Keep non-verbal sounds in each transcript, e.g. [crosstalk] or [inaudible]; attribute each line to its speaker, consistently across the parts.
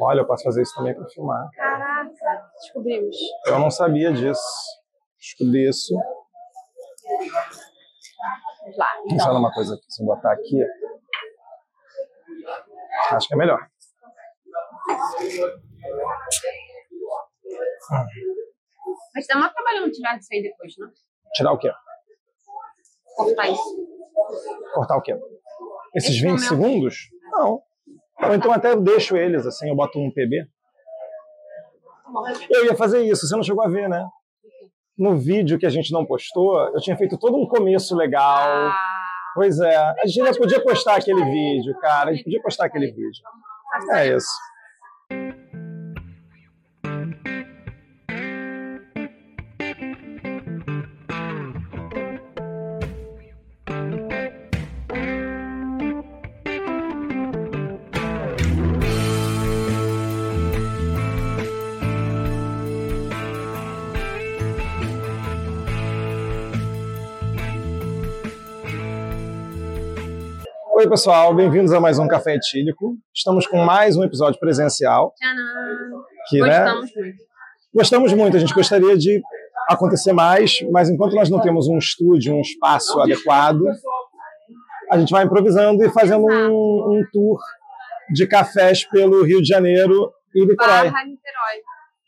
Speaker 1: Olha, eu posso fazer isso também para filmar.
Speaker 2: Caraca, descobrimos.
Speaker 1: Eu não sabia disso. Descobri isso.
Speaker 2: Vamos lá. Então,
Speaker 1: falar uma coisa aqui. Se eu botar aqui. Acho que é melhor.
Speaker 2: mas dá uma trabalhando tirar isso aí depois, né?
Speaker 1: Tirar o quê?
Speaker 2: Cortar isso.
Speaker 1: Cortar o quê? Esses
Speaker 2: Esse
Speaker 1: 20
Speaker 2: momento.
Speaker 1: segundos? Não. Ou então até eu deixo eles assim, eu boto um PB. Eu ia fazer isso, você não chegou a ver, né? No vídeo que a gente não postou, eu tinha feito todo um começo legal.
Speaker 2: Ah,
Speaker 1: Pois é, a gente ainda podia
Speaker 2: postar,
Speaker 1: aquele vídeo, cara. A gente podia postar aquele vídeo. É isso. Oi, pessoal, bem-vindos a mais um Café Etílico. Estamos com mais um episódio presencial.
Speaker 2: Tcharam.
Speaker 1: Que, né,
Speaker 2: Gostamos muito.
Speaker 1: gostamos muito, a gente gostaria de acontecer mais, mas enquanto nós não temos um estúdio, um espaço adequado, a gente vai improvisando e fazendo um, um tour de cafés pelo Rio de Janeiro e Niterói.
Speaker 2: Barra Niterói.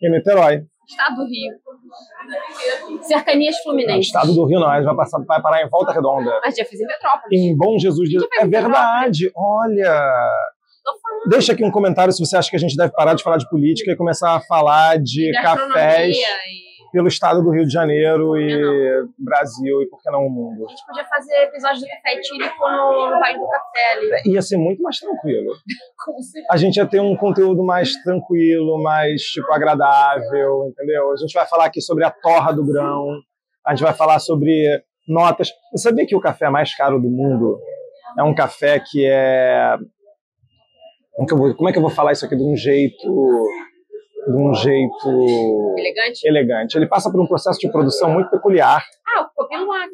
Speaker 1: E Niterói.
Speaker 2: Estado do Rio. Cercanias
Speaker 1: No
Speaker 2: Fluminenses.
Speaker 1: estado do Rio, não, a gente vai, passar, vai parar em Volta Redonda.
Speaker 2: Mas já fiz em Petrópolis.
Speaker 1: Em Bom Jesus de É
Speaker 2: em
Speaker 1: verdade, olha. Deixa aqui um comentário se você acha que a gente deve parar de falar de política e começar a falar de cafés
Speaker 2: e...
Speaker 1: pelo estado do Rio de Janeiro e Brasil e por que não o mundo.
Speaker 2: A gente podia fazer episódio do Café Etílico no, no Vale do Café ali.
Speaker 1: Ia ser muito mais tranquilo. [laughs]
Speaker 2: Com certeza.
Speaker 1: A gente ia ter um conteúdo mais tranquilo, mais tipo agradável, entendeu? A gente vai falar aqui sobre a torra do grão, a gente vai falar sobre notas. Você sabia que o café mais caro do mundo é um café que é como, é que eu vou falar isso aqui de um jeito de um jeito
Speaker 2: Elegante.
Speaker 1: elegante? Ele passa por um processo de produção muito peculiar
Speaker 2: Ah, o Copiluac.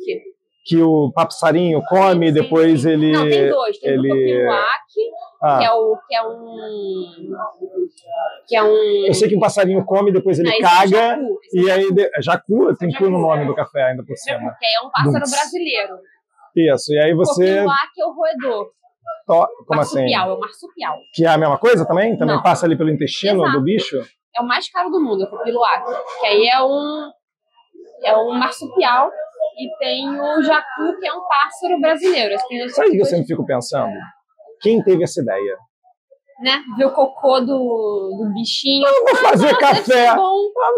Speaker 1: que o passarinho come,
Speaker 2: Sim, sim,
Speaker 1: depois
Speaker 2: sim.
Speaker 1: ele
Speaker 2: Não, tem dois. Tem
Speaker 1: ele-
Speaker 2: o Copiluac,
Speaker 1: Ah,
Speaker 2: que é o que é um que é um
Speaker 1: eu sei que um passarinho come, depois ele
Speaker 2: Não,
Speaker 1: caga
Speaker 2: é jacu,
Speaker 1: e
Speaker 2: é
Speaker 1: aí de, jacu tem cu no nome do café ainda por cima.
Speaker 2: que é um pássaro brasileiro.
Speaker 1: Isso. E aí você
Speaker 2: Copiluac é o roedor.
Speaker 1: To... como assim?
Speaker 2: marsupial, é o marsupial.
Speaker 1: Que é a mesma coisa também? Também
Speaker 2: Não.
Speaker 1: passa ali pelo intestino
Speaker 2: Exato.
Speaker 1: do bicho?
Speaker 2: É o mais caro do mundo, é o Copiluac. Que aí é um é um marsupial e tem o jacu, que é um pássaro brasileiro.
Speaker 1: Sabe o que eu sempre fico pensando? Quem teve essa ideia?
Speaker 2: né? Ver o cocô do, do bichinho.
Speaker 1: Eu vou fazer
Speaker 2: Nossa, deve ser
Speaker 1: café. Ah,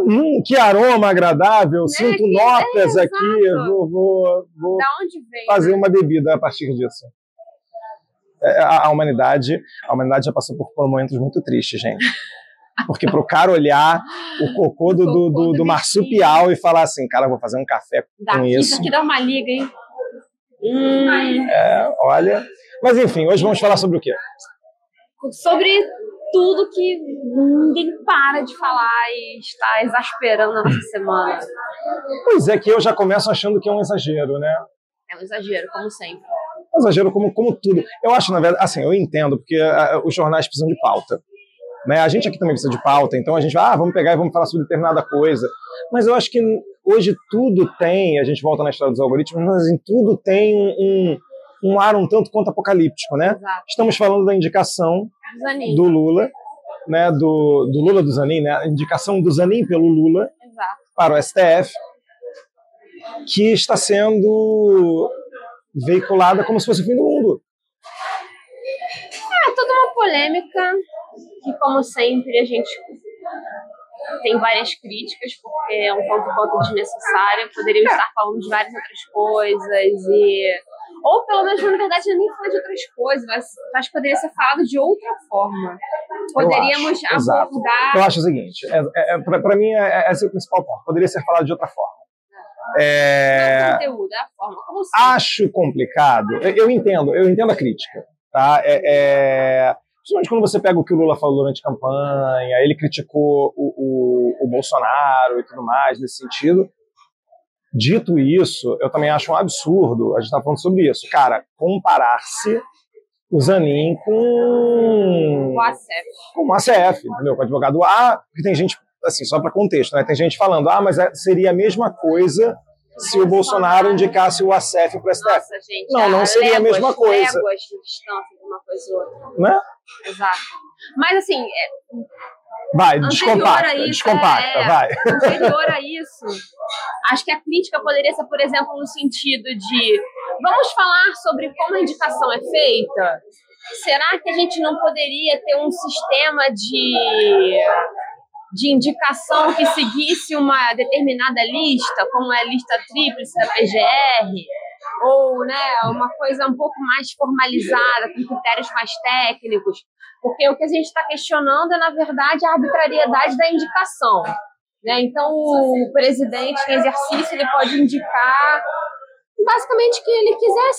Speaker 1: hum, que aroma agradável, sinto
Speaker 2: que-
Speaker 1: notas
Speaker 2: é,
Speaker 1: aqui, vou, vou, vou
Speaker 2: onde vem?
Speaker 1: fazer uma bebida a partir disso. É, A, a humanidade, a humanidade já passou por momentos muito tristes, gente. Porque pro cara olhar o [laughs] cocô do, do, do,
Speaker 2: do
Speaker 1: marsupial e falar assim, cara, eu vou fazer um café com isso.
Speaker 2: isso aqui dá uma liga, hein? Hum,
Speaker 1: É, olha. Mas enfim, hoje vamos falar sobre o quê?
Speaker 2: sobre tudo que ninguém para de falar e está exasperando a nossa semana.
Speaker 1: Pois é que eu já começo achando que é um exagero, né?
Speaker 2: É um exagero, como sempre.
Speaker 1: Exagero como, como tudo. Eu acho, na verdade, assim, eu entendo, porque ah, os jornais precisam de pauta. Né? A gente aqui também precisa de pauta, então a gente vai, ah, vamos pegar e vamos falar sobre determinada coisa. Mas eu acho que hoje tudo tem, a gente volta na história dos algoritmos, mas assim, tudo tem um, um, um ar um tanto quanto apocalíptico, né?
Speaker 2: Exato.
Speaker 1: Estamos falando da indicação
Speaker 2: Zanin.
Speaker 1: do Lula, né? Do, do Lula do Zanin, né? A indicação do Zanin pelo Lula
Speaker 2: Exato.
Speaker 1: para o STF, que está sendo veiculada como se fosse o fim do mundo.
Speaker 2: É toda uma polêmica que, como sempre, a gente tem várias críticas, porque é um tanto quanto desnecessário. Poderíamos estar falando de várias outras coisas e. Ou pelo menos, na verdade, nem falar de outras coisas, mas acho que poderia ser falado de outra forma. Poderíamos
Speaker 1: acho, exato.
Speaker 2: abordar.
Speaker 1: Eu acho o seguinte, é, é, para mim é, é esse o principal ponto. Poderia ser falado de outra forma. É,
Speaker 2: conteúdo, é a forma. Como se.
Speaker 1: acho complicado. Eu, entendo, eu entendo a crítica, tá? É, é, principalmente quando você pega o que o Lula falou durante a campanha, ele criticou o, o, o Bolsonaro e tudo mais nesse sentido. Dito isso, eu também acho um absurdo, a gente está falando sobre isso, cara, comparar-se o Zanin com
Speaker 2: O ACF.
Speaker 1: com o ACF, entendeu? Com o advogado A, porque tem gente, assim, só para contexto, né? Tem gente falando, ah, mas é- seria a mesma coisa se o Bolsonaro indicasse o ACF para o STF,
Speaker 2: Nossa, gente.
Speaker 1: Não, não
Speaker 2: há
Speaker 1: seria a
Speaker 2: léguas,
Speaker 1: mesma coisa.
Speaker 2: Léguas de distância de uma coisa e outra.
Speaker 1: né?
Speaker 2: Exato. Mas assim, é,
Speaker 1: Vai, descompacta,
Speaker 2: a isso,
Speaker 1: descompacta,
Speaker 2: é.
Speaker 1: vai.
Speaker 2: anterior a isso, acho que a crítica poderia ser, por exemplo, no sentido de vamos falar sobre como a indicação é feita? Será que a gente não poderia ter um sistema de, de indicação que seguisse uma determinada lista, como é a lista tríplice da PGR? Ou né, uma coisa um pouco mais formalizada, com critérios mais técnicos? Porque o que a gente está questionando é, na verdade, a arbitrariedade da indicação. Né? Então, o presidente em exercício ele pode indicar basicamente que ele quiser,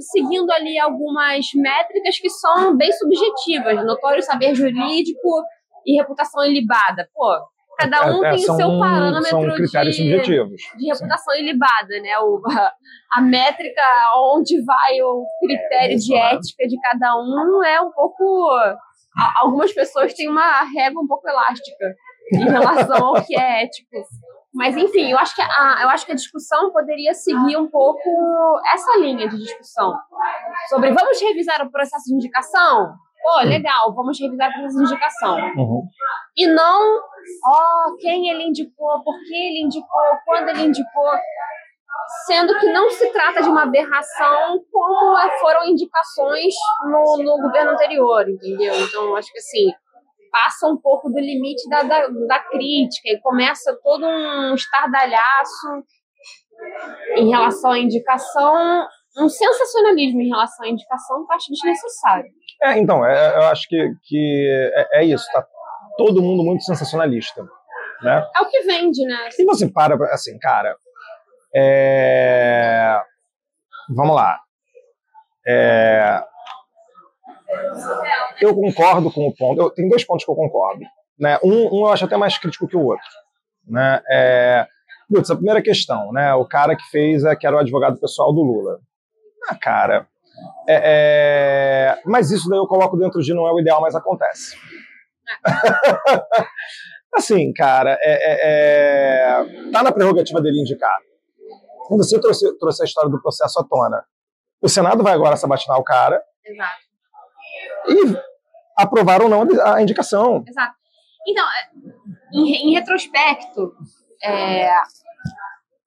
Speaker 2: seguindo ali algumas métricas que são bem subjetivas, notório saber jurídico e reputação ilibada. Pô, cada um
Speaker 1: É, é,
Speaker 2: tem o seu
Speaker 1: são-
Speaker 2: parâmetro
Speaker 1: São critérios
Speaker 2: de,
Speaker 1: subjetivos.
Speaker 2: de reputação ilibada, né? O, a, métrica onde vai o critério de
Speaker 1: Exato.
Speaker 2: ética de cada um é um pouco. a- Algumas pessoas têm uma régua um pouco elástica em relação ao que é ético. Mas enfim, eu acho que a, eu acho que a discussão poderia seguir um pouco essa linha de discussão sobre vamos revisar o processo de indicação. Pô, legal, vamos revisar de indicação.
Speaker 1: Uhum.
Speaker 2: E não, ó, quem ele indicou, por que ele indicou, quando ele indicou. Sendo que não se trata de uma aberração como foram indicações no, no governo anterior, entendeu? Então, acho que assim, passa um pouco do limite da, da, da crítica e começa todo um estardalhaço em relação à indicação, um sensacionalismo em relação à indicação que eu acho desnecessário.
Speaker 1: É, então, é- eu acho que, que é, é isso, tá todo mundo muito sensacionalista, né?
Speaker 2: É o que vende, né?
Speaker 1: E você para, assim, cara, é... vamos lá. É... Eu concordo com o ponto, eu, tem dois pontos que eu concordo. Né? Um, um eu acho até mais crítico que o outro. Né? É... Putz, a primeira questão, né? o cara que fez, é, que era o advogado pessoal do Lula. Ah, cara, é, é, mas isso daí eu coloco dentro de não é o ideal, mas acontece. [laughs] assim, cara, é, é, é, tá na prerrogativa dele indicar. Quando você trouxe, trouxe a história do processo à tona, o Senado vai agora sabatinar o cara
Speaker 2: Exato.
Speaker 1: e aprovar ou não a indicação.
Speaker 2: Exato. Então, é, em, em retrospecto, é,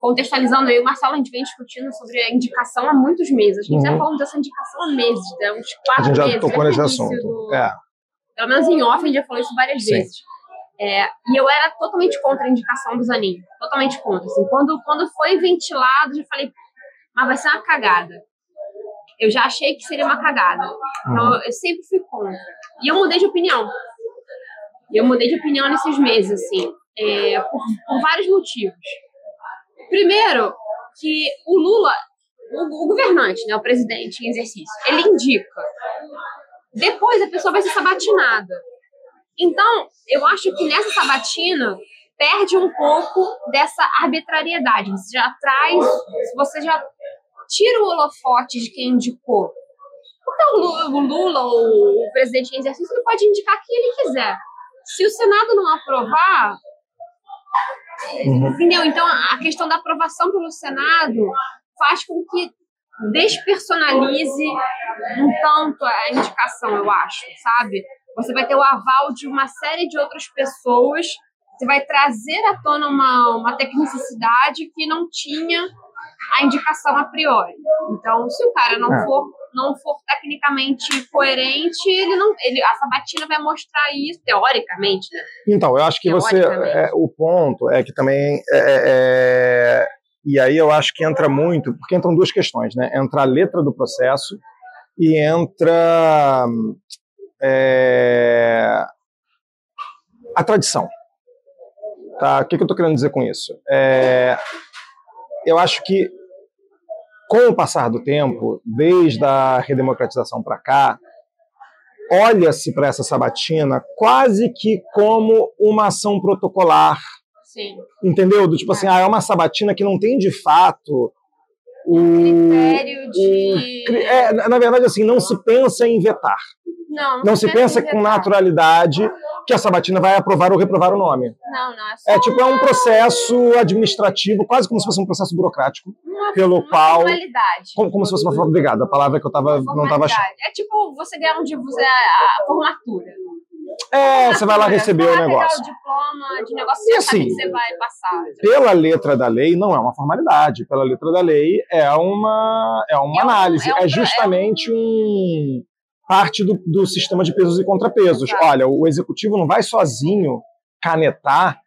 Speaker 2: contextualizando, e o Marcelo, a gente vem discutindo sobre a indicação há muitos meses. A gente já
Speaker 1: Uhum.
Speaker 2: falando dessa indicação há meses, né? uns
Speaker 1: A
Speaker 2: quatro
Speaker 1: gente já
Speaker 2: meses.
Speaker 1: tocou
Speaker 2: desde
Speaker 1: nesse assunto.
Speaker 2: do-
Speaker 1: É.
Speaker 2: Pelo menos em off, a gente já falou isso várias
Speaker 1: Sim.
Speaker 2: vezes. É, e eu era totalmente contra a indicação do Zanin. Totalmente contra. Assim, quando, quando foi ventilado, eu já falei, mas vai ser uma cagada. Eu já achei que seria uma cagada. Então,
Speaker 1: Uhum.
Speaker 2: eu sempre fui contra. E eu mudei de opinião. E eu mudei de opinião nesses meses, assim, é, por, por vários motivos. Primeiro, que o Lula, o, o governante, né, o presidente em exercício, ele indica. Depois a pessoa vai ser sabatinada. Então, eu acho que nessa sabatina perde um pouco dessa arbitrariedade. Você já traz, você já tira o holofote de quem indicou. Porque o Lula, o presidente em exercício, ele pode indicar quem ele quiser. Se o Senado não aprovar,
Speaker 1: Uhum.
Speaker 2: entendeu? Então, a questão da aprovação pelo Senado faz com que despersonalize um tanto a indicação, eu acho, sabe? Você vai ter o aval de uma série de outras pessoas, você vai trazer à tona uma, uma tecnicidade que não tinha a indicação a priori. Então, se o cara não
Speaker 1: É.
Speaker 2: for não for tecnicamente coerente, ele não, ele, a sabatina vai mostrar isso teoricamente, né?
Speaker 1: Então, eu acho que você. É, o ponto é que também. é, é, é, e aí eu acho que entra muito, porque entram duas questões, né? Entra a letra do processo e entra é, a tradição. Tá? O que, que eu estou querendo dizer com isso? É, eu acho que, com o passar do tempo, desde a redemocratização para cá, olha-se para essa sabatina quase que como uma ação protocolar,
Speaker 2: Sim.
Speaker 1: entendeu? Do tipo assim, ah, é uma sabatina que não tem de fato
Speaker 2: um critério de.
Speaker 1: O, é, na verdade, assim, não se pensa em vetar.
Speaker 2: Não, não,
Speaker 1: se pensa com naturalidade que a Sabatina vai aprovar ou reprovar o nome.
Speaker 2: Não, não. É,
Speaker 1: é tipo, é um processo administrativo, quase como se fosse um processo burocrático,
Speaker 2: uma,
Speaker 1: pelo
Speaker 2: uma
Speaker 1: qual.
Speaker 2: Formalidade.
Speaker 1: Como, como se fosse uma Obrigado, a palavra que eu tava, não estava achando.
Speaker 2: É tipo você ganhar um tipo, a, a formatura.
Speaker 1: É, você vai lá receber
Speaker 2: você
Speaker 1: o
Speaker 2: vai
Speaker 1: negócio.
Speaker 2: O diploma de negócio
Speaker 1: E assim,
Speaker 2: que você vai passar.
Speaker 1: Pela letra da lei, não é uma formalidade. Pela letra da lei, é uma, é uma
Speaker 2: É um-
Speaker 1: análise.
Speaker 2: é um
Speaker 1: É, justamente um parte do, do sistema de pesos e contrapesos. Olha, o executivo não vai sozinho canetar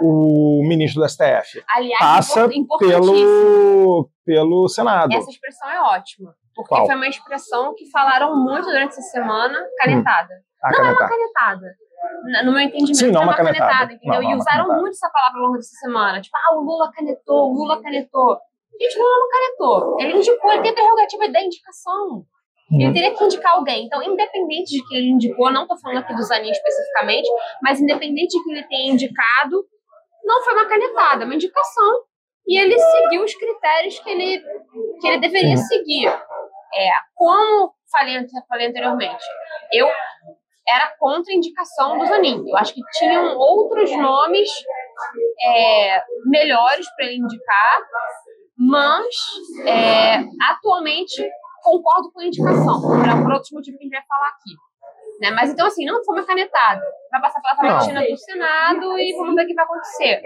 Speaker 1: o ministro do STF.
Speaker 2: Aliás,
Speaker 1: Passa pelo, pelo Senado.
Speaker 2: Essa expressão é ótima. Porque
Speaker 1: Qual?
Speaker 2: foi uma expressão que falaram muito durante essa semana, canetada.
Speaker 1: A
Speaker 2: Não é uma
Speaker 1: canetar.
Speaker 2: canetada. No meu entendimento,
Speaker 1: Sim, não
Speaker 2: é
Speaker 1: uma canetada.
Speaker 2: canetada, entendeu?
Speaker 1: Não, não é
Speaker 2: e usaram
Speaker 1: canetada.
Speaker 2: muito essa palavra ao longo dessa semana. Tipo, ah, o Lula canetou, o Lula canetou. Gente, o Lula não canetou. Ele indicou, ele tem a prerrogativa da indicação. Ele
Speaker 1: Uhum.
Speaker 2: teria que indicar alguém. Então, independente de que ele indicou, não tô falando aqui do Zanin especificamente, mas independente de que ele tenha indicado, não foi uma canetada, é uma indicação. E ele seguiu os critérios que ele, que ele deveria seguir. É, como falei, falei anteriormente, eu era contra a indicação do Zanin. Eu acho que tinham outros nomes é, melhores para ele indicar, mas é, atualmente concordo com a indicação, por, por outros motivos que a gente vai falar aqui. Né? Mas então, assim, não foi uma canetada. Vai passar pela sabatina do Senado e vamos ver o que vai acontecer.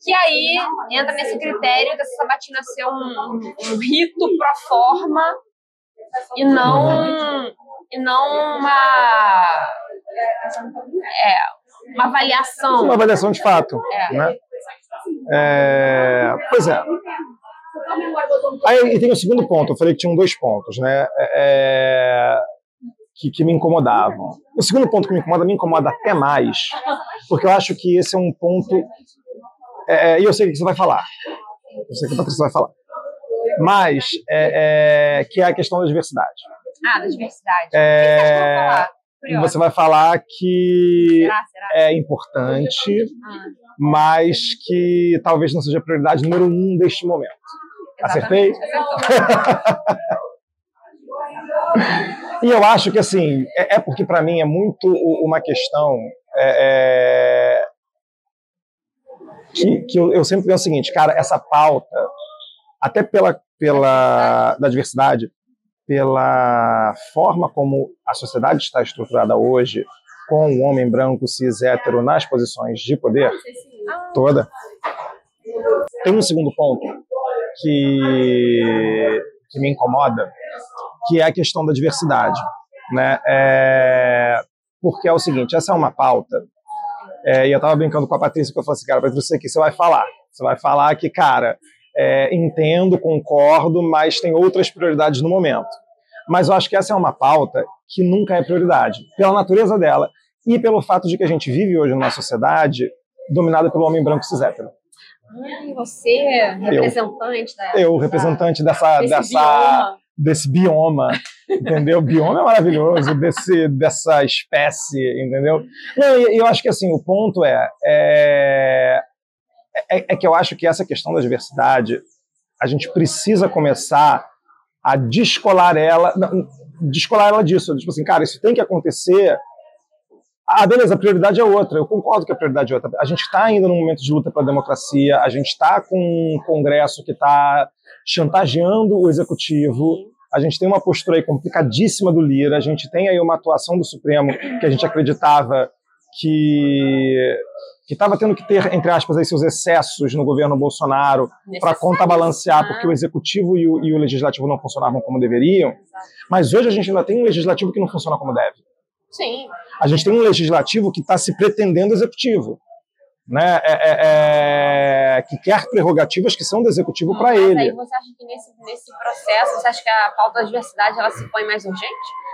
Speaker 2: Que aí entra nesse critério dessa sabatina ser um, um, um rito pro forma e não, e não uma, é, uma avaliação.
Speaker 1: Uma avaliação de fato.
Speaker 2: É.
Speaker 1: Né? É, pois é. Aí e tem o segundo ponto, eu falei que tinham dois pontos, né? É, que, que me incomodavam. O segundo ponto que me incomoda, me incomoda até mais, porque eu acho que esse é um ponto. é, é, E eu sei o que você vai falar. Eu sei o que a Patrícia vai falar. Mas, é, é, que é a questão da diversidade.
Speaker 2: Ah, da diversidade.
Speaker 1: É,
Speaker 2: o que você.
Speaker 1: Você vai falar que
Speaker 2: Será? Será?
Speaker 1: é importante,
Speaker 2: Ah,
Speaker 1: mas que talvez não seja a prioridade número um deste momento. Acertei? [laughs] E eu acho que, assim, é, é porque para mim é muito uma questão é, é, que, que eu, eu sempre penso o seguinte, cara, essa pauta, até pela, pela da diversidade, pela forma como a sociedade está estruturada hoje, com o homem branco cis hétero nas posições de poder toda, tem um segundo ponto que, que me incomoda, que é a questão da diversidade. Né? É, porque é o seguinte, essa é uma pauta, é, e eu estava brincando com a Patrícia, que eu falei assim, cara, Patrícia, você vai falar? Você vai falar que, cara, é, entendo, concordo, mas tem outras prioridades no momento. Mas eu acho que essa é uma pauta que nunca é prioridade, pela natureza dela e pelo fato de que a gente vive hoje numa sociedade dominada pelo homem branco cis hétero.
Speaker 2: Ai, você, representante da.
Speaker 1: Eu, representante dessa,
Speaker 2: desse
Speaker 1: dessa,
Speaker 2: bioma.
Speaker 1: desse bioma, entendeu? Bioma é maravilhoso, desse, dessa espécie, entendeu? Não, e, e eu acho que assim, o ponto é, é, é, é que eu acho que essa questão da diversidade, a gente precisa começar a descolar ela, não, descolar ela disso, tipo assim, cara, isso tem que acontecer. Ah, beleza, a prioridade é outra. Eu concordo que a prioridade é outra. A gente está ainda num momento de luta pela democracia, a gente está com um Congresso que está chantageando o executivo, a gente tem uma postura aí complicadíssima do Lira, a gente tem aí uma atuação do Supremo que a gente acreditava que que estava tendo que ter, entre aspas, aí, seus excessos no governo Bolsonaro para contrabalancear,
Speaker 2: né?
Speaker 1: porque o executivo e o, e o legislativo não funcionavam como deveriam. Mas hoje a gente ainda tem um legislativo que não funciona como deve.
Speaker 2: Sim.
Speaker 1: A gente tem um legislativo que está se pretendendo executivo. Né? É, é, é, que quer prerrogativas que são do executivo para
Speaker 2: Mas
Speaker 1: ele.
Speaker 2: aí você acha que nesse, nesse processo, você acha que a pauta da diversidade ela se põe mais urgente?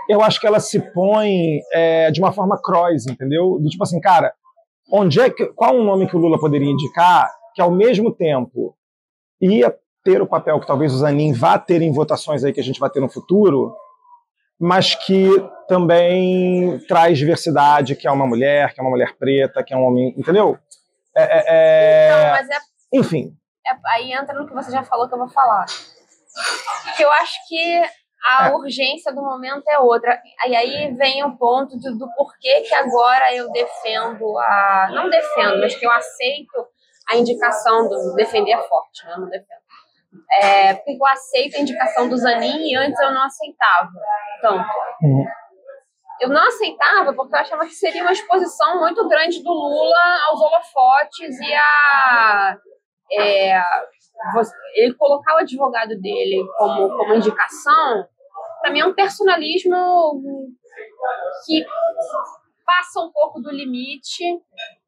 Speaker 1: Eu acho que ela se põe é, de uma forma cross, entendeu? Do tipo assim, cara, onde é que, qual um nome que o Lula poderia indicar que ao mesmo tempo ia ter o papel que talvez o Zanin vá ter em votações aí que a gente vai ter no futuro, mas que também traz diversidade, que é uma mulher, que é uma mulher preta, que é um homem, entendeu? É, é, é,
Speaker 2: Não, mas é,
Speaker 1: Enfim,
Speaker 2: é- aí entra no que você já falou que eu vou falar. que eu acho que a é. urgência do momento é outra. E aí vem o ponto do, do porquê que agora eu defendo a. Não defendo, mas que eu aceito a indicação do. Defender forte, né? Não defendo. É, porque eu aceito a indicação do Zanin e antes eu não aceitava tanto. Uhum. Eu não aceitava porque eu achava que seria uma exposição muito grande do Lula aos holofotes e a. É, ele colocar o advogado dele como, como indicação para mim é um personalismo que passa um pouco do limite,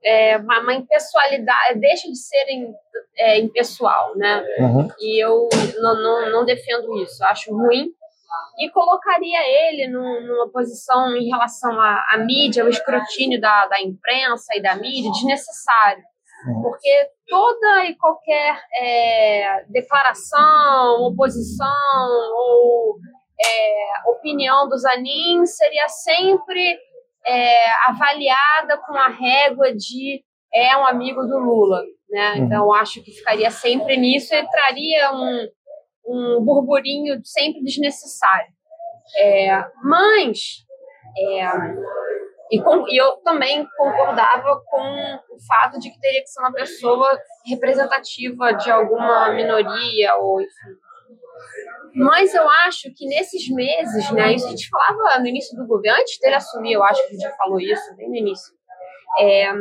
Speaker 2: é, uma, uma impessoalidade, deixa de ser em, é, impessoal, né? Uhum. E eu não, não, não, defendo isso, acho ruim. E colocaria ele num, numa posição em relação à, à mídia, ao escrutínio da, da imprensa e da mídia, desnecessário. Uhum. Porque toda e qualquer é, declaração, oposição ou é, opinião do Zanin seria sempre é, avaliada com a régua de é um amigo do Lula. Né? Uhum. Então, acho que ficaria sempre nisso e traria um, um burburinho sempre desnecessário. É, mas, é, e, com, e, eu também concordava com o fato de que teria que ser uma pessoa representativa de alguma minoria, ou enfim, mas eu acho que nesses meses, né, isso a gente falava no início do governo, antes dele assumir, eu acho que a gente já falou isso bem no início. É,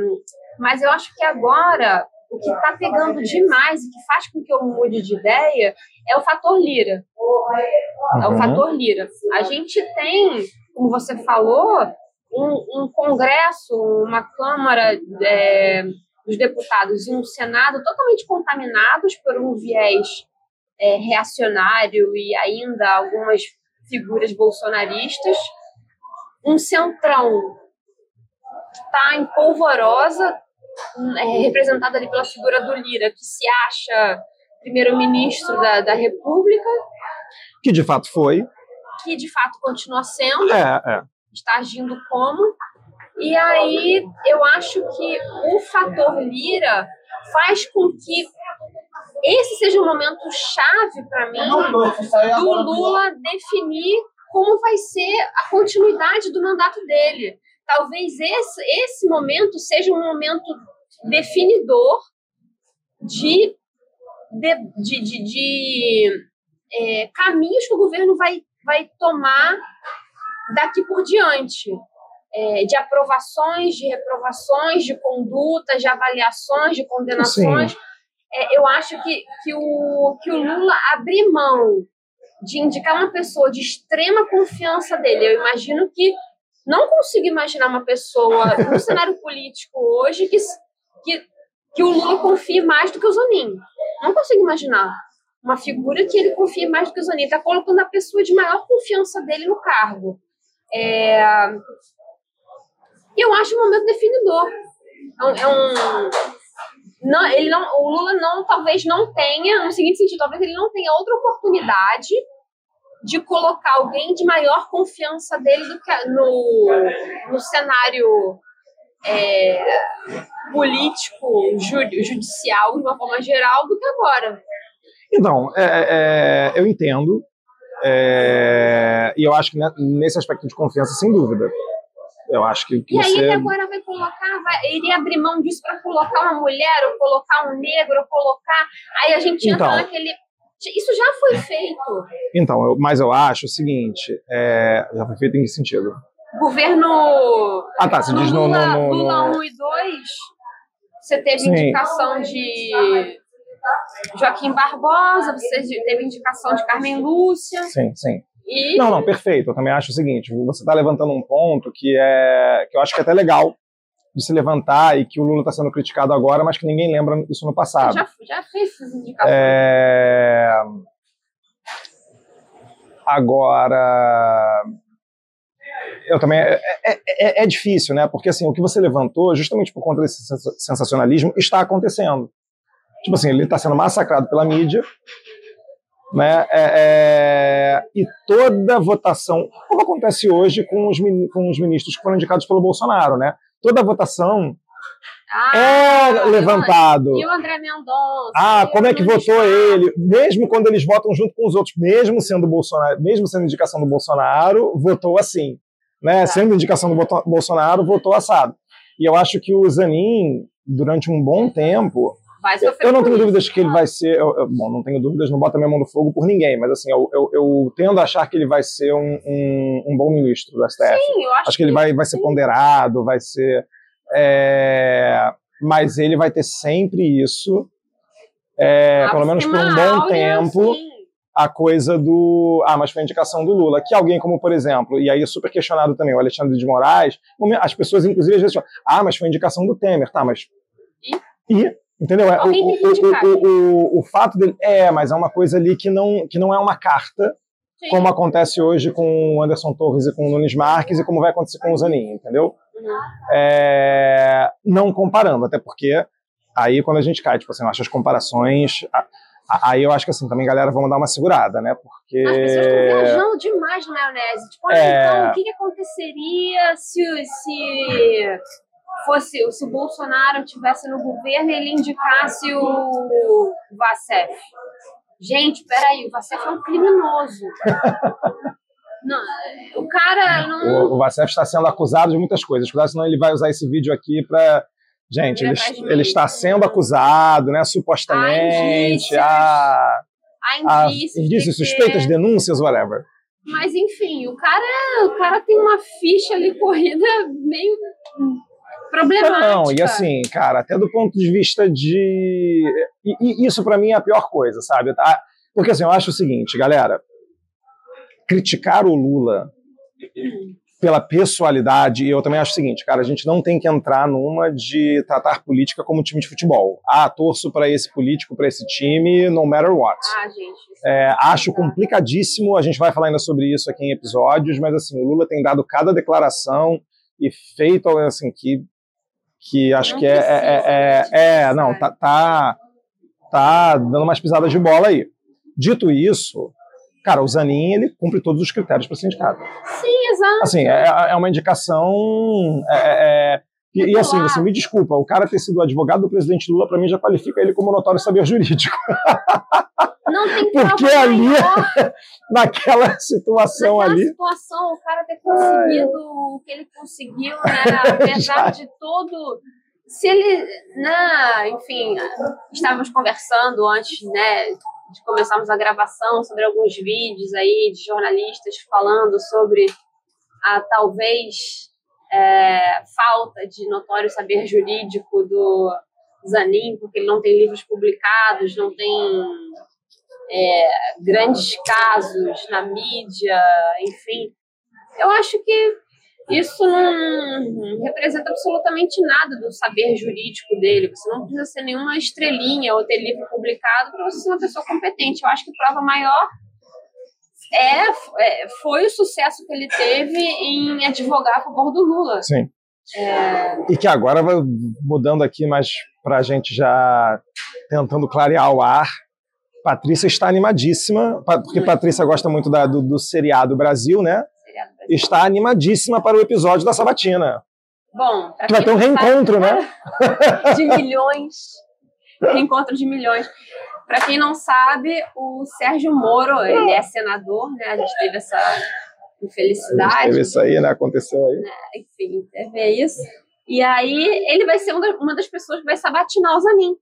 Speaker 2: mas eu acho que agora o que está pegando demais e que faz com que eu mude de ideia é o fator Lira. É o uhum. fator Lira. A gente tem, como você falou, um, um Congresso, uma Câmara é, dos Deputados e um Senado totalmente contaminados por um viés é, reacionário e ainda algumas figuras bolsonaristas, um centrão que está em polvorosa, é, representado ali pela figura do Lira, que se acha primeiro-ministro da, da República.
Speaker 1: Que de fato foi.
Speaker 2: Que de fato continua sendo.
Speaker 1: É, é.
Speaker 2: Está agindo como. E aí eu acho que o fator Lira faz com que esse seja um momento chave para mim do Lula definir como vai ser a continuidade do mandato dele. Talvez esse, esse momento seja um momento definidor de, de, de, de, de é, caminhos que o governo vai, vai tomar daqui por diante. É, de aprovações, de reprovações, de condutas, de avaliações, de condenações. Sim é, eu acho que, que, o, que o Lula abrir mão de indicar uma pessoa de extrema confiança dele, eu imagino que não consigo imaginar uma pessoa no cenário político hoje que, que, que o Lula confie mais do que o Zonin. Não consigo imaginar uma figura que ele confie mais do que o Zonin. Está colocando a pessoa de maior confiança dele no cargo. É... Eu acho um momento definidor. É um, é um, não, ele não, o Lula não, talvez não tenha, no seguinte sentido, talvez ele não tenha outra oportunidade de colocar alguém de maior confiança dele do que no, no cenário é, político, judicial, de uma forma geral, do que agora.
Speaker 1: Então, é, é, é eu entendo. É, e eu acho que nesse aspecto de confiança, sem dúvida. Eu acho que,
Speaker 2: e
Speaker 1: aí você...
Speaker 2: ele agora vai colocar, vai, iria abrir mão disso para colocar uma mulher, ou colocar um negro, ou colocar. Aí a gente entra então, naquele. Isso já foi feito.
Speaker 1: Então, eu, mas eu acho o seguinte: é, já foi feito em que sentido?
Speaker 2: Governo.
Speaker 1: Ah, tá. Você diz no.
Speaker 2: Lula,
Speaker 1: no,
Speaker 2: no, Lula 1 e 2, você teve Sim. indicação de. Joaquim Barbosa, você teve indicação de Carmen Lúcia.
Speaker 1: Sim, sim. E... Não, não, perfeito. Eu também acho o seguinte: você está levantando um ponto que é que eu acho que é até legal de se levantar e que o Lula está sendo criticado agora, mas que ninguém lembra isso no passado.
Speaker 2: Já, já fez essas indicações. É...
Speaker 1: Agora, eu também é, é, é, é, difícil, né? Porque assim, o que você levantou, justamente por conta desse sensacionalismo, está acontecendo. Tipo assim, ele está sendo massacrado pela mídia, né? É, é, e toda votação, como acontece hoje com os, com os ministros que foram indicados pelo Bolsonaro, né? toda votação
Speaker 2: Ah,
Speaker 1: é levantado.
Speaker 2: E o André Mendonça.
Speaker 1: Ah, como é que votou ele? Mesmo quando eles votam junto com os outros, mesmo sendo Bolsonaro, mesmo sendo indicação do Bolsonaro, votou assim, né? Tá. Sendo indicação do Bolsonaro, votou assado. E eu acho que o Zanin, durante um bom tempo, eu não tenho dúvidas que ele vai ser. Eu, eu, bom, não tenho dúvidas, não bota minha mão no fogo por ninguém, mas assim, eu, eu, eu tendo a achar que ele vai ser um, um, um bom ministro do STF.
Speaker 2: Sim, eu acho,
Speaker 1: acho que, ele vai, vai ser ponderado, vai ser. É, mas ele vai ter sempre isso, é, pelo menos por um bom tempo, assim. a coisa do. Ah, mas foi a indicação do Lula. Que alguém como, por exemplo, e aí é super questionado também, o Alexandre de Moraes, as pessoas, inclusive, às vezes falam, ah, mas foi a indicação do Temer, tá, mas.
Speaker 2: E?
Speaker 1: e? Entendeu? É, o, o, o, o, fato dele. É, mas é uma coisa ali que não, que não é uma carta, como acontece hoje com o Anderson Torres e com o Nunes Marques e como vai acontecer com o Zanin, entendeu? Uhum. É, não comparando, até porque aí quando a gente cai, tipo assim, eu acho as comparações. Aí eu acho que assim, também galera vamos dar uma segurada, né? Porque.
Speaker 2: As pessoas estão viajando demais na maionese. Tipo, é... então o que, que aconteceria se, se fosse se o Bolsonaro tivesse no governo ele indicasse o Vacef. Gente, peraí, o Vacef é um criminoso. [laughs] Não, o cara não.
Speaker 1: O, o Vacef está sendo acusado de muitas coisas. Cuidado, senão ele vai usar esse vídeo aqui para. Gente, ele, ele, está sendo acusado, né? Supostamente.
Speaker 2: Há indícios.
Speaker 1: indícios, suspeitas, ter... denúncias, whatever.
Speaker 2: Mas enfim, o cara, o cara tem uma ficha ali corrida meio problemática.
Speaker 1: Não, e assim, cara, até do ponto de vista de. E, e isso para mim é a pior coisa, sabe? Tá? Porque assim, eu acho o seguinte, galera. Criticar o Lula pela pessoalidade, e eu também acho o seguinte, cara, a gente não tem que entrar numa de tratar política como time de futebol. Ah, torço para esse político, para esse time, no matter what.
Speaker 2: Ah, gente.
Speaker 1: É, acho complicadíssimo, a gente vai falar ainda sobre isso aqui em episódios, mas assim, o Lula tem dado cada declaração e feito assim que que acho não que é, é, é, é, é não, tá, tá, tá dando umas pisadas de bola aí. Dito isso, cara, o Zanin ele cumpre todos os critérios para ser indicado.
Speaker 2: Sim, exato.
Speaker 1: Assim, é, é uma indicação. É, é, e, e, assim, você me desculpa, o cara ter sido advogado do presidente Lula, para mim, já qualifica ele como notório saber jurídico. [laughs]
Speaker 2: Não tem
Speaker 1: Porque ali, [laughs] naquela situação
Speaker 2: naquela
Speaker 1: ali.
Speaker 2: situação, o cara ter conseguido Ai. o que ele conseguiu, né? [laughs] Apesar de todo. Se ele. Né, enfim, estávamos conversando antes, né? De começarmos a gravação sobre alguns vídeos aí de jornalistas falando sobre a talvez é, falta de notório saber jurídico do Zanin, porque ele não tem livros publicados, não tem é, grandes casos na mídia, enfim. Eu acho que isso não representa absolutamente nada do saber jurídico dele. Você não precisa ser nenhuma estrelinha ou ter livro publicado para você ser uma pessoa competente. Eu acho que prova maior é, é, foi o sucesso que ele teve em advogar a favor do Lula.
Speaker 1: Sim. É... E que agora vai mudando aqui, mas para a gente já tentando clarear o ar, Patrícia está animadíssima, porque Patrícia gosta muito da, do, do, seriado Brasil, né? Seriado Brasil. Está animadíssima para o episódio da Sabatina.
Speaker 2: Bom,
Speaker 1: que vai ter um reencontro, sabe,
Speaker 2: né? [laughs] De milhões. Reencontro de milhões. Para quem não sabe, o Sérgio Moro, ele é senador, né? A gente teve essa infelicidade. A gente
Speaker 1: teve isso aí, né? Aconteceu aí.
Speaker 2: É, enfim, teve isso. E aí ele vai ser uma das pessoas que vai sabatinar o Zanin.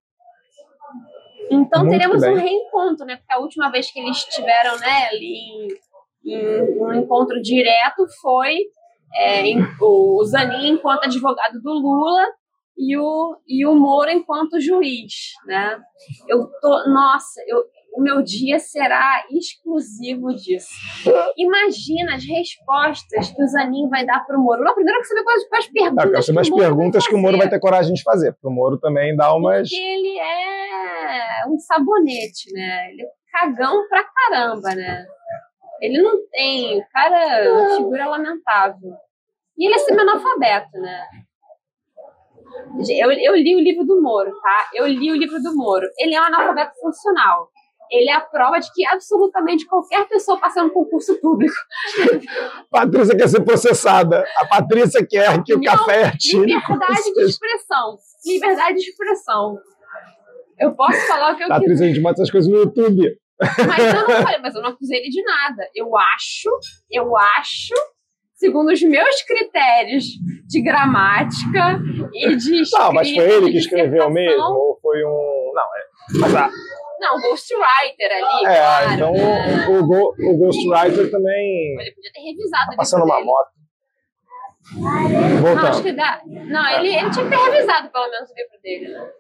Speaker 2: Então Muito teremos bem. um reencontro, né? Porque a última vez que eles estiveram né, ali em, em um encontro direto foi é, em, o Zanin enquanto advogado do Lula e o, e o Moro enquanto juiz, né? Eu tô, nossa, eu, o meu dia será exclusivo disso. Imagina as respostas que o Zanin vai dar para o Moro. Não, primeiro eu quero saber quais, quais perguntas.
Speaker 1: Eu quero saber as perguntas que o Moro vai ter coragem de fazer, porque o Moro também dá umas.
Speaker 2: Porque ele é um sabonete, né? Ele é cagão pra caramba, né? Ele não tem. O cara é figura lamentável. E ele é semi-analfabeto, né? Eu, eu li o livro do Moro, tá? Eu li o livro do Moro. Ele é um analfabeto funcional. Ele é a prova de que absolutamente qualquer pessoa passa no concurso público. [laughs]
Speaker 1: Patrícia quer ser processada. A Patrícia quer que o
Speaker 2: Não,
Speaker 1: café atire.
Speaker 2: Liberdade de expressão. Liberdade de expressão. Eu posso falar o que eu quiser.
Speaker 1: Patrícia, a gente bota essas coisas no YouTube.
Speaker 2: Mas eu não falei, mas eu não acusei ele de nada. Eu acho, eu acho, segundo os meus critérios de gramática e de escrita,
Speaker 1: Não, mas foi ele que escreveu mesmo? Ou foi um. Não, é. Mas, ah,
Speaker 2: Não, ghostwriter ali,
Speaker 1: é,
Speaker 2: claro.
Speaker 1: então
Speaker 2: né?
Speaker 1: o, Go- o Ghostwriter também.
Speaker 2: Ele podia ter revisado o
Speaker 1: Tá passando uma
Speaker 2: dele.
Speaker 1: moto.
Speaker 2: Não, acho
Speaker 1: Voltando.
Speaker 2: que dá. Não, ele, ele tinha que ter revisado pelo menos o livro dele, né?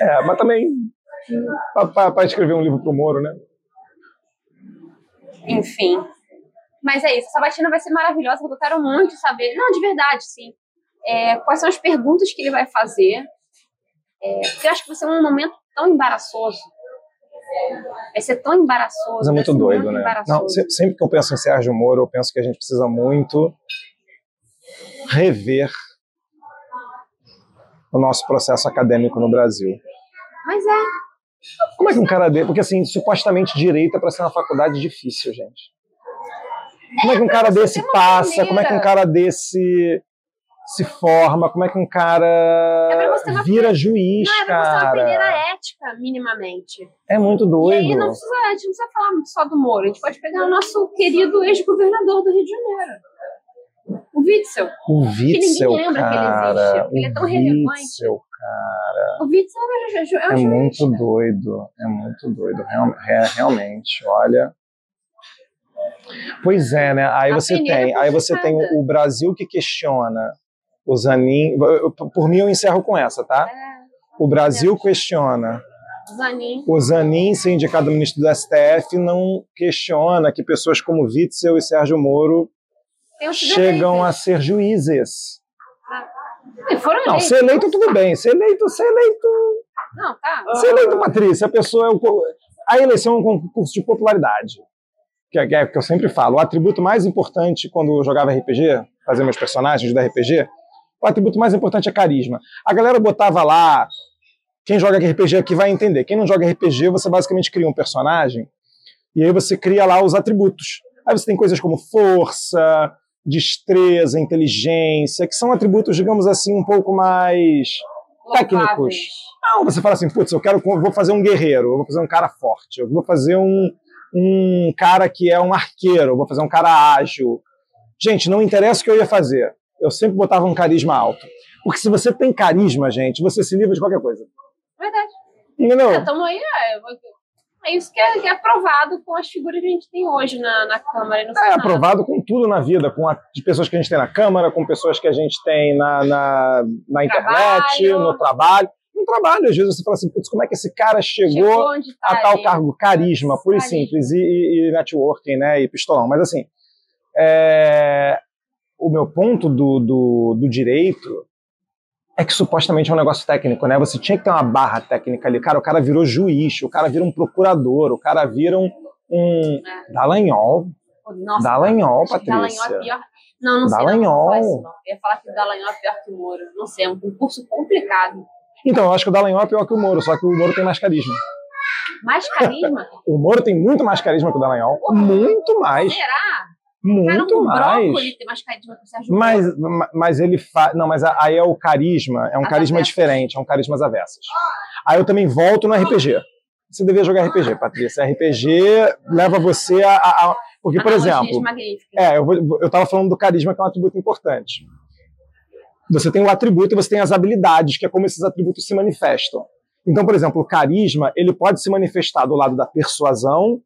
Speaker 1: É, mas também. Para escrever um livro pro Moro, né?
Speaker 2: Enfim. Mas é isso, a sabatina vai ser maravilhosa, porque eu quero muito saber. Não, de verdade, sim. É, quais são as perguntas que ele vai fazer? É, porque eu acho que vai ser um momento tão embaraçoso. Vai ser tão embaraçoso.
Speaker 1: Mas é muito doido, né? Não, se- sempre que eu penso em Sérgio Moro, eu penso que a gente precisa muito rever o nosso processo acadêmico no Brasil.
Speaker 2: Mas é.
Speaker 1: Como é que um cara dele. Porque, assim, supostamente direito é pra ser uma faculdade difícil, gente. Como é que um cara
Speaker 2: você
Speaker 1: desse passa? Como é que um cara desse se forma? Como é que um cara
Speaker 2: uma
Speaker 1: vira juiz,
Speaker 2: Não, é pra
Speaker 1: cara?
Speaker 2: a ética, minimamente.
Speaker 1: É muito
Speaker 2: E aí
Speaker 1: doido.
Speaker 2: não precisa, a gente não precisa falar só do Moro, a gente pode pegar o nosso querido ex-governador do Rio de Janeiro. O Witzel.
Speaker 1: O Witzel,
Speaker 2: ninguém lembra que ele
Speaker 1: cara.
Speaker 2: existe, ele é tão
Speaker 1: o
Speaker 2: relevante.
Speaker 1: Witzel,
Speaker 2: O Witzel é, é
Speaker 1: É
Speaker 2: juiz.
Speaker 1: muito doido, é muito doido, real- é, realmente, olha. Pois é, né? Aí
Speaker 2: A
Speaker 1: você
Speaker 2: peneira
Speaker 1: tem, aí você tem o Brasil que questiona o Zanin. Por mim eu encerro com essa, tá?
Speaker 2: É,
Speaker 1: O Brasil questiona
Speaker 2: Zanin.
Speaker 1: o Zanin indicado ministro do STF não questiona que pessoas como Witzel e Sérgio Moro chegam a ser juízes.
Speaker 2: E foram
Speaker 1: Não,
Speaker 2: eleitos.
Speaker 1: ser eleito tudo bem, ser eleito, ser eleito
Speaker 2: Não, tá.
Speaker 1: Ser eleito, Patrícia, a pessoa é o. A eleição é um concurso de popularidade. Que é, que é que eu sempre falo. O atributo mais importante quando eu jogava RPG, fazer meus personagens da RPG, o atributo mais importante é carisma. A galera botava lá. Quem joga RPG aqui vai entender. Quem não joga RPG, você basicamente cria um personagem e aí você cria lá os atributos. Aí você tem coisas como força, destreza, inteligência, que são atributos, digamos assim, um pouco mais técnicos. Não, você fala assim, putz, eu quero, vou fazer um guerreiro, eu vou fazer um cara forte, eu vou fazer um, um cara que é um arqueiro, eu vou fazer um cara ágil. Gente, não interessa o que eu ia fazer. Eu sempre botava um carisma alto. Porque se você tem carisma, gente, você se livra de qualquer coisa.
Speaker 2: Verdade.
Speaker 1: Entendeu?
Speaker 2: É, tamo aí, é, vou- é isso que é, que é aprovado com as figuras que a gente tem hoje na, na Câmara e no
Speaker 1: É
Speaker 2: Senado.
Speaker 1: aprovado com tudo na vida, com a, de pessoas que a gente tem na Câmara, com pessoas que a gente tem na, na, na internet,
Speaker 2: Trabalho.
Speaker 1: no trabalho. No trabalho, às vezes você fala assim, putz, como é que esse cara chegou
Speaker 2: Chegou tá
Speaker 1: a tal
Speaker 2: ali.
Speaker 1: cargo? Carisma, puro e simples, e, e- e networking, né, e pistolão. Mas assim, é, o meu ponto do, do, do direito é que supostamente é um negócio técnico, né? Você tinha que ter uma barra técnica ali. Cara, o cara virou juiz, o cara vira um procurador, o cara vira um, um
Speaker 2: É.
Speaker 1: Dallagnol.
Speaker 2: Nossa,
Speaker 1: Dallagnol,
Speaker 2: que Dallagnol
Speaker 1: Patrícia.
Speaker 2: é pior. Não, não sei. Não, não
Speaker 1: Dallagnol.
Speaker 2: isso. Eu ia falar que o Dallagnol é pior que o Moro. Não sei, é um concurso complicado.
Speaker 1: Então, eu acho que o Dallagnol é pior que o Moro, só que o Moro tem mais carisma.
Speaker 2: Mais carisma? [laughs]
Speaker 1: O Moro tem muito mais carisma que o Dallagnol.
Speaker 2: Porra.
Speaker 1: Muito mais.
Speaker 2: Será?
Speaker 1: Muito
Speaker 2: um
Speaker 1: mais.
Speaker 2: brócolis tem mais carisma que o Sérgio
Speaker 1: Mas, mas ele faz. Não, mas aí é o carisma, é um
Speaker 2: As
Speaker 1: carisma diferente, é um carisma às avessas. Aí eu também volto no RPG. Você devia jogar RPG, Patrícia. RPG leva você a. a- a- porque, por exemplo, é, eu, vou- eu tava falando do carisma, que é um atributo importante. Você tem o atributo e você tem as habilidades, que é como esses atributos se manifestam. Então, por exemplo, o carisma, ele pode se manifestar do lado da persuasão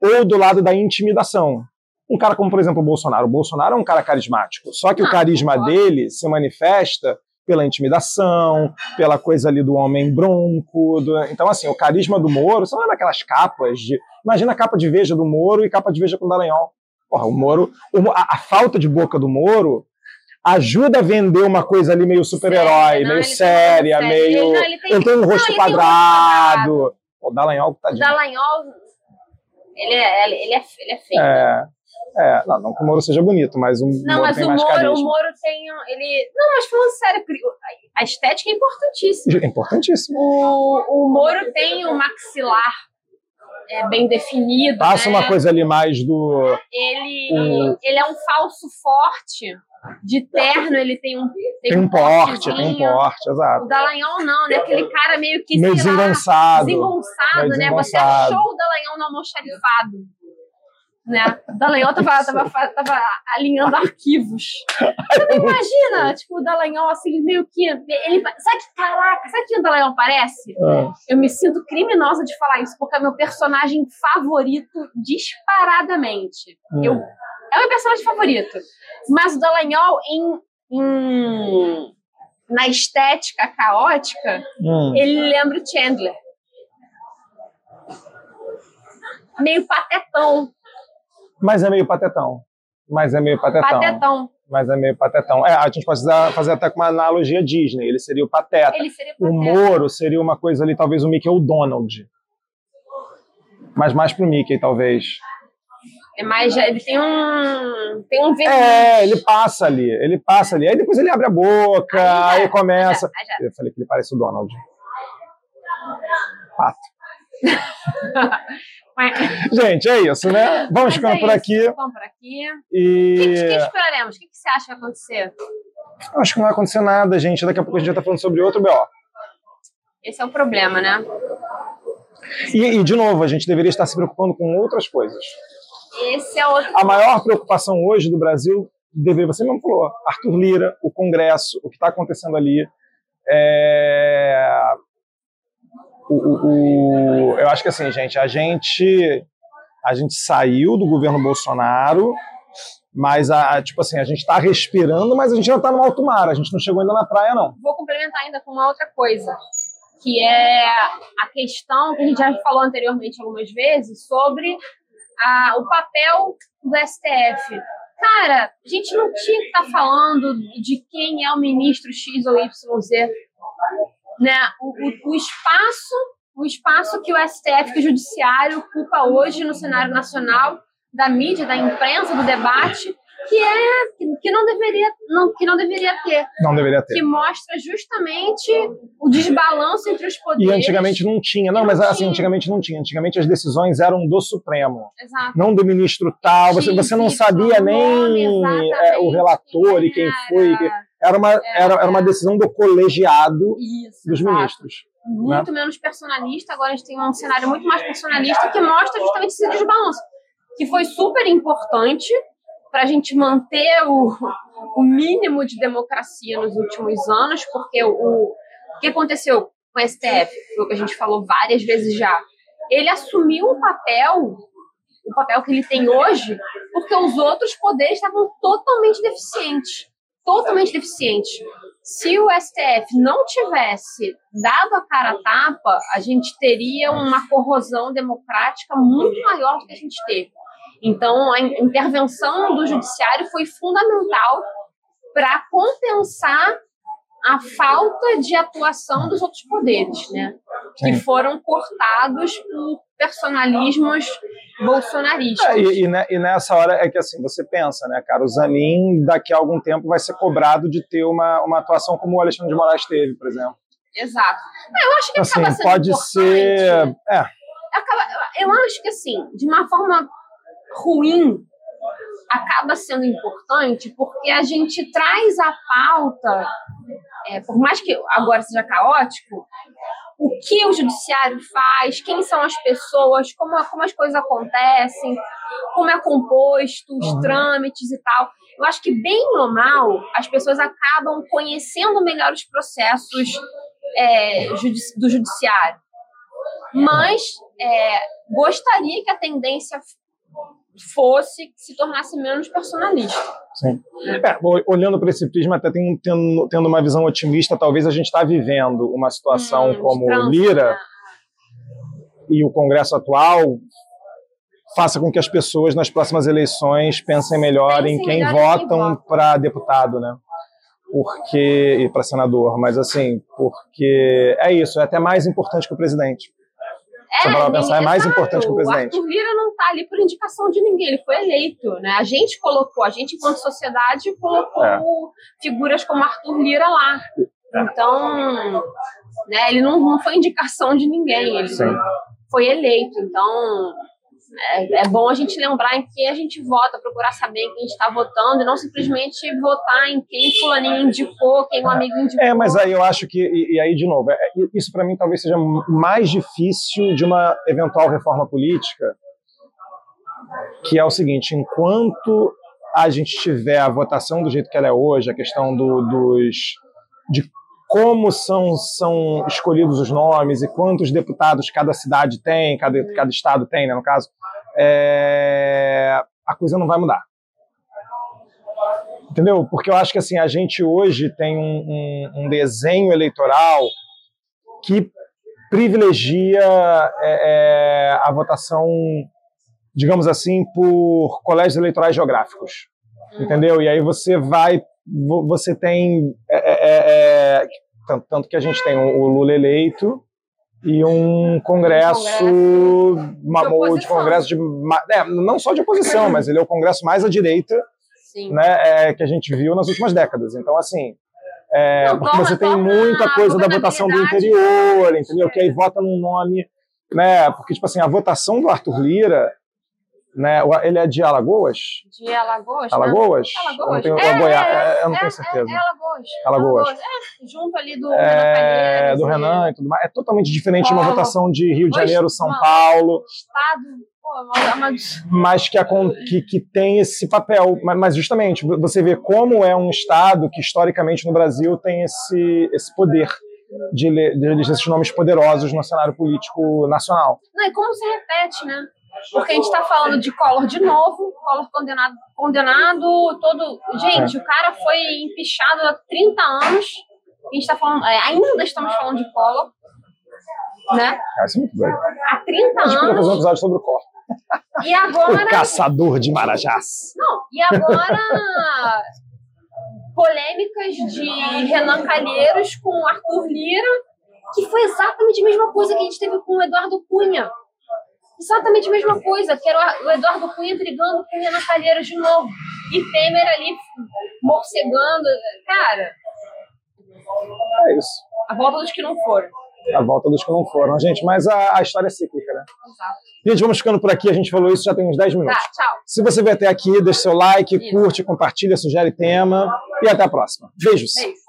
Speaker 1: ou do lado da intimidação. Um cara como, por exemplo, o Bolsonaro. O Bolsonaro é um cara carismático, só que o
Speaker 2: Ah,
Speaker 1: carisma
Speaker 2: concordo.
Speaker 1: dele se manifesta pela intimidação, pela coisa ali do homem bronco. do- Então, assim, o carisma do Moro, você não lembra aquelas capas de. Imagina a capa de veja do Moro e capa de veja com o Dallagnol. Porra, o Moro. o a, a falta de boca do Moro ajuda a vender uma coisa ali meio super-herói, meio séria, meio.
Speaker 2: Ele- não, ele tem-
Speaker 1: um rosto
Speaker 2: não, tem um rosto
Speaker 1: quadrado. O Dallagnol,
Speaker 2: O
Speaker 1: tadinho.
Speaker 2: Dallagnol, ele é, ele, é, ele é feio.
Speaker 1: É. É, não, não que o Moro seja bonito, mas o
Speaker 2: Não,
Speaker 1: Moro
Speaker 2: mas
Speaker 1: tem
Speaker 2: o
Speaker 1: mais
Speaker 2: Moro,
Speaker 1: carisma.
Speaker 2: o Moro tem. um- Ele. Não, mas falando sério, a estética é importantíssima.
Speaker 1: É importantíssimo.
Speaker 2: O, o Moro tem um maxilar é, bem definido.
Speaker 1: Passa
Speaker 2: né?
Speaker 1: uma coisa ali mais do.
Speaker 2: Ele,
Speaker 1: O-
Speaker 2: ele é um falso forte. De terno, ele tem um. Tem,
Speaker 1: Tem um porte, tem um porte,
Speaker 2: O
Speaker 1: exato.
Speaker 2: Dallagnol não, né? Aquele cara meio que.
Speaker 1: Meio
Speaker 2: sei lá,
Speaker 1: desengonçado.
Speaker 2: desengonçado, né? Você
Speaker 1: desengonçado.
Speaker 2: achou o Dallagnol no almoxarifado. Né? O Dallagnol tava, tava, tava alinhando arquivos. Você não imagina, tipo, o Dallagnol assim, meio que... Ele, sabe que, caraca, sabe que o Dallagnol parece?
Speaker 1: Ah,
Speaker 2: Eu me sinto criminosa de falar isso, porque é meu personagem favorito disparadamente.
Speaker 1: hum.
Speaker 2: Eu, é o meu personagem favorito. Mas o Dallagnol, em, em- na estética caótica,
Speaker 1: Hum.
Speaker 2: ele lembra o Chandler. Meio patetão.
Speaker 1: Mas é meio patetão. Mas é meio patetão.
Speaker 2: Patetão.
Speaker 1: Mas é meio patetão. É, a gente pode fazer- até com uma analogia Disney. Ele seria o pateta.
Speaker 2: Ele seria
Speaker 1: O
Speaker 2: pateta.
Speaker 1: Moro seria uma coisa ali, talvez o Mickey ou o Donald. Mas mais pro Mickey, talvez.
Speaker 2: É mais, ele tem um. Tem um verniz.
Speaker 1: É, ele passa ali, ele passa ali. Aí depois ele abre a boca,
Speaker 2: Aí já-
Speaker 1: aí começa.
Speaker 2: aí já- aí já.
Speaker 1: Eu falei que ele parece o Donald. Pato. [laughs] Gente, é isso, né? Vamos
Speaker 2: mas
Speaker 1: ficando
Speaker 2: é
Speaker 1: por aqui.
Speaker 2: Vamos por aqui. O que, que,
Speaker 1: E
Speaker 2: esperaremos? O que, que você acha que vai acontecer?
Speaker 1: acho que não vai acontecer nada, gente. Daqui a pouco a gente já tá falando sobre outro BO.
Speaker 2: Esse é o problema, né?
Speaker 1: E, e, de novo, a gente deveria estar se preocupando com outras coisas.
Speaker 2: Esse é outro.
Speaker 1: A maior preocupação hoje do Brasil deveria, você mesmo falou, Arthur Lira, o Congresso, o que está acontecendo ali. É... O, o- eu acho que assim, gente, a gente a gente saiu do governo Bolsonaro, mas a, tipo assim, a gente está respirando, mas a gente ainda está no alto mar, a gente não chegou ainda na praia, não.
Speaker 2: Vou complementar ainda com uma outra coisa, que é a questão que a gente já falou anteriormente algumas vezes sobre a- o papel do STF. Cara, a gente não tinha que estar falando de quem é o ministro X ou YZ. Né? O, o- o espaço, o espaço que o STF, que o Judiciário ocupa hoje no cenário nacional, da mídia, da imprensa, do debate, que é que- não deveria, não, que não deveria ter
Speaker 1: Não deveria ter.
Speaker 2: que mostra justamente o desbalanço entre os
Speaker 1: E
Speaker 2: poderes.
Speaker 1: antigamente não tinha. Não,
Speaker 2: Não
Speaker 1: mas assim,
Speaker 2: tinha.
Speaker 1: antigamente não tinha. Antigamente as decisões eram do Supremo.
Speaker 2: Exato.
Speaker 1: não do ministro tal, você, você não sabia nem
Speaker 2: Nome,
Speaker 1: é, o relator e quem foi. Era uma, era, era uma decisão do colegiado
Speaker 2: Isso,
Speaker 1: dos
Speaker 2: exato.
Speaker 1: ministros.
Speaker 2: Muito menos personalista, agora a gente tem um cenário muito mais personalista que mostra justamente esse desbalanço, que foi super importante para a gente manter o, o mínimo de democracia nos últimos anos, porque o, o que aconteceu com o STF, foi o que a gente falou várias vezes já, ele assumiu um papel, o papel que ele tem hoje, porque os outros poderes estavam totalmente deficientes. Totalmente deficientes. Se o STF não tivesse dado a cara a tapa, a gente teria uma corrosão democrática muito maior do que a gente teve. Então, a in- intervenção do judiciário foi fundamental para compensar a falta de atuação dos outros poderes, né? Que
Speaker 1: Sim.
Speaker 2: foram cortados por personalismos bolsonaristas.
Speaker 1: É, e, e e nessa hora é que assim, você pensa, né, cara, o Zanin daqui a algum tempo vai ser cobrado de ter uma, uma atuação como o Alexandre de Moraes teve, por exemplo.
Speaker 2: Exato. Ah, Eu acho que
Speaker 1: Assim,
Speaker 2: acaba sendo
Speaker 1: pode
Speaker 2: importante.
Speaker 1: ser. É,
Speaker 2: acaba- eu acho que assim, de uma forma ruim, acaba sendo importante porque a gente traz a pauta, é, por mais que agora seja caótico, o que o judiciário faz, quem são as pessoas, como, como as coisas acontecem, como é composto, os
Speaker 1: Uhum.
Speaker 2: trâmites e tal. Eu acho que, bem ou mal, as pessoas acabam conhecendo melhor os processos é, do judiciário. Mas é, gostaria que a tendência fosse se tornasse menos personalista.
Speaker 1: sim. É, olhando para esse prisma, até tendo, tendo uma visão otimista, talvez a gente está vivendo uma situação
Speaker 2: Hum,
Speaker 1: como
Speaker 2: trânsito,
Speaker 1: Lira
Speaker 2: né?
Speaker 1: e o Congresso atual faça com que as pessoas nas próximas eleições pensem melhor
Speaker 2: Pensem
Speaker 1: em quem
Speaker 2: melhor
Speaker 1: votam
Speaker 2: vota.
Speaker 1: para deputado, né? Porque e para senador, mas assim, porque é isso, é até mais importante que o presidente. É, Você pensar, é mais importante que o presidente.
Speaker 2: O Arthur Lira não está ali por indicação de ninguém, ele foi eleito, né? A gente colocou, a gente enquanto sociedade colocou é. figuras como Arthur Lira lá. É. Então, né, ele não, não foi indicação de ninguém, ele Sim. foi eleito. Então, é, é, bom a gente lembrar em que a gente vota, procurar saber quem a gente está votando e não simplesmente votar em quem fulaninho indicou, quem um amigo indicou.
Speaker 1: É, mas aí eu acho que, e, e aí de novo, é, isso para mim talvez seja mais difícil de uma eventual reforma política, que é o seguinte, enquanto a gente tiver a votação do jeito que ela é hoje, a questão do, dos de como são, são escolhidos os nomes e quantos deputados cada cidade tem, cada, cada estado tem, né, no caso, é, a coisa não vai mudar. Entendeu? Porque eu acho que assim, a gente hoje tem um, um, um desenho eleitoral que privilegia é, é, a votação, digamos assim, por colégios eleitorais geográficos. Entendeu? E aí você vai. Você tem. É, é, é, tanto, tanto, que a gente tem o Lula eleito, e um congresso, um de, de congresso de é, não só de oposição, mas ele é o congresso mais à direita, né, é, que a gente viu nas últimas décadas. Então assim, é, não, porque você tem muita coisa da votação do interior, entendeu? Que aí vota num nome, né? Porque tipo assim, a votação do Arthur Lira né? Ele é de Alagoas?
Speaker 2: De Alagoas?
Speaker 1: Alagoas?
Speaker 2: Alagoas. Eu não
Speaker 1: tenho,
Speaker 2: é,
Speaker 1: Goiás, é, eu não é, tenho certeza.
Speaker 2: É, é Alagoas.
Speaker 1: Alagoas.
Speaker 2: Alagoas. É, junto ali do é,
Speaker 1: Renan Do Renan e tudo mais. É totalmente diferente de uma votação de Rio de Janeiro, São Paulo.
Speaker 2: Estado
Speaker 1: mas que, a, que, que, tem esse papel. Mas, justamente, você vê como é um Estado que, historicamente, no Brasil, tem esse, esse poder de, de esses nomes poderosos no cenário político nacional.
Speaker 2: Não, e como se repete, né? Porque a gente está falando de Collor de novo, Collor condenado, condenado todo. Gente, é. o cara foi empichado há 30 anos. A gente está falando, é, ainda estamos falando de Collor. Né?
Speaker 1: Isso é muito doido.
Speaker 2: Há 30 anos. A gente
Speaker 1: podia fazer um episódio sobre o Collor.
Speaker 2: E agora.
Speaker 1: o [laughs] caçador de Marajás.
Speaker 2: Não, e agora. polêmicas de Renan Calheiros com Arthur Lira, que foi exatamente a mesma coisa que a gente teve com o Eduardo Cunha. Exatamente a mesma coisa, que era o Eduardo Cunha brigando com o Renan Calheiros de novo. E Temer ali morcegando. Cara.
Speaker 1: É isso.
Speaker 2: A volta dos que não foram.
Speaker 1: A volta dos que não foram, gente. Mas a, a história é cíclica, né?
Speaker 2: Exato.
Speaker 1: Gente, vamos ficando por aqui. A gente falou isso já tem uns 10 minutos.
Speaker 2: Tá, tchau.
Speaker 1: Se você veio até aqui, deixe seu like, isso. curte, compartilha, sugere tema. E até a próxima. Beijos. Beijo.